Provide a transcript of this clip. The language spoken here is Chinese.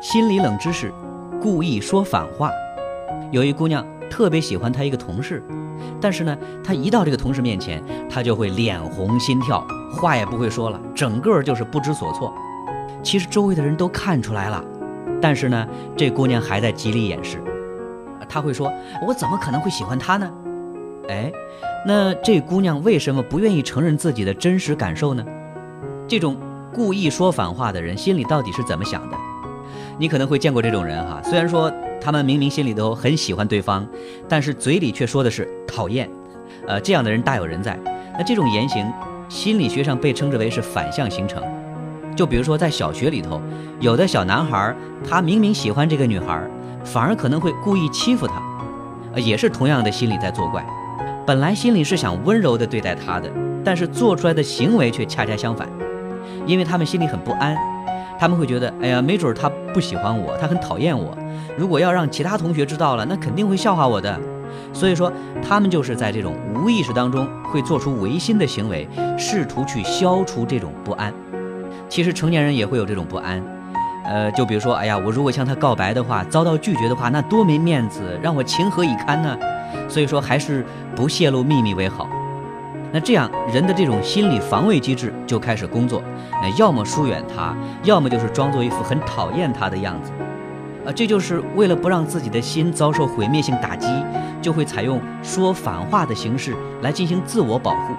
心理冷知识：故意说反话。有一姑娘特别喜欢她一个同事，但是呢，她一到这个同事面前，她就会脸红心跳，话也不会说了，整个就是不知所措。其实周围的人都看出来了，但是呢，这姑娘还在极力掩饰。她会说：“我怎么可能会喜欢他呢？”哎，那这姑娘为什么不愿意承认自己的真实感受呢？这种故意说反话的人心里到底是怎么想的？你可能会见过这种人哈，虽然说他们明明心里都很喜欢对方，但是嘴里却说的是讨厌。呃，这样的人大有人在。那这种言行，心理学上被称之为是反向形成。就比如说在小学里头，有的小男孩他明明喜欢这个女孩，反而可能会故意欺负她，呃，也是同样的心理在作怪。本来心里是想温柔的对待她的，但是做出来的行为却恰恰相反，因为他们心里很不安，他们会觉得，哎呀，没准他不喜欢我，他很讨厌我，如果要让其他同学知道了，那肯定会笑话我的。所以说，他们就是在这种无意识当中会做出违心的行为，试图去消除这种不安。其实成年人也会有这种不安，呃，就比如说，哎呀，我如果向他告白的话，遭到拒绝的话，那多没面子，让我情何以堪呢？所以说，还是不泄露秘密为好。那这样，人的这种心理防卫机制就开始工作，那要么疏远他，要么就是装作一副很讨厌他的样子。啊，这就是为了不让自己的心遭受毁灭性打击，就会采用说反话的形式来进行自我保护。